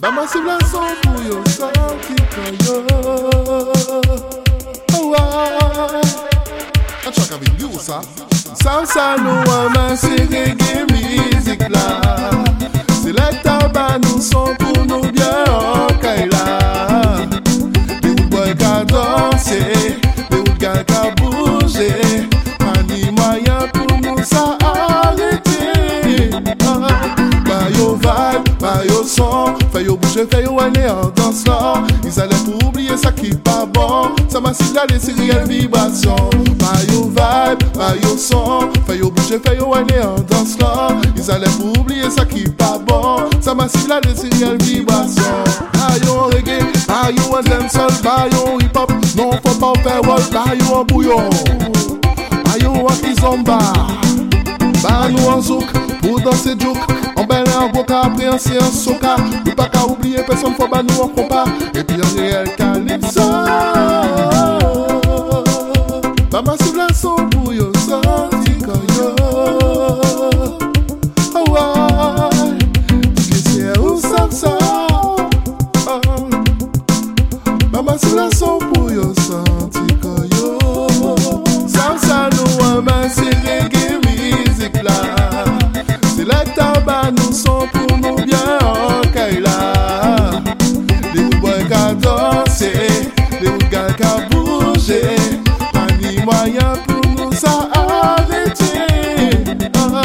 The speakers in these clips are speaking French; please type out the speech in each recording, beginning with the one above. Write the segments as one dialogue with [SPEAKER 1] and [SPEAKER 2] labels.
[SPEAKER 1] Ba masiv la son pou yo santi kan yo Awa A chak avin you sa Salsa nou aman se reggae mizik la Selekta ba nou son pou nou byen okay la De ou boy ka danse, ba yo son Fè yo bouge, fè yo wane an dans la Ils allaient pour oublier ça qui pas bon. Ça m'a signalé c'est réelle vibration. Ba yo vibe, ba yo son. Fè yo bouge, fè yo wane an dans la Ils allaient pour oublier ça qui pas bon. Ça m'a signalé c'est réelle vibration. Ba yo reggae, yo un dancehall Ba yo hip hop, non faut pas faire wall yo un bouillon, yo un kizomba. Ba nou an zouk pou danse djouk An bay nan an boka, apre an se an soka. Ou pa ka oubliye, peson fwa ba nou an kompa. E pi an reel kalipso Mama sou blan sou qu'à bouger. Pas ni moyen pour nous ça arrêter. Pas ah,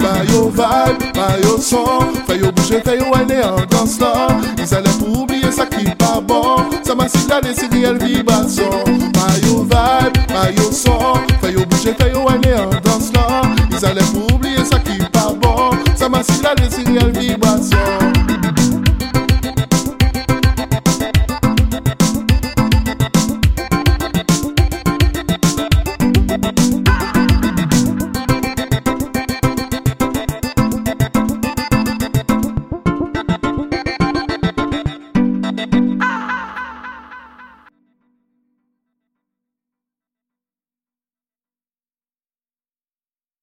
[SPEAKER 1] bah, vibe, bah, son. Fais yo bouger, fais aller en dansant. Ils allaient oublier ça qui pas bon. Ça m'a si la décidé, elle vibration. Pas bah, vibe, son. Fais yo bouger, fais aller en dansant. Ils allaient oublier ça qui pas bon. Ça m'a si la décidé, elle vibration.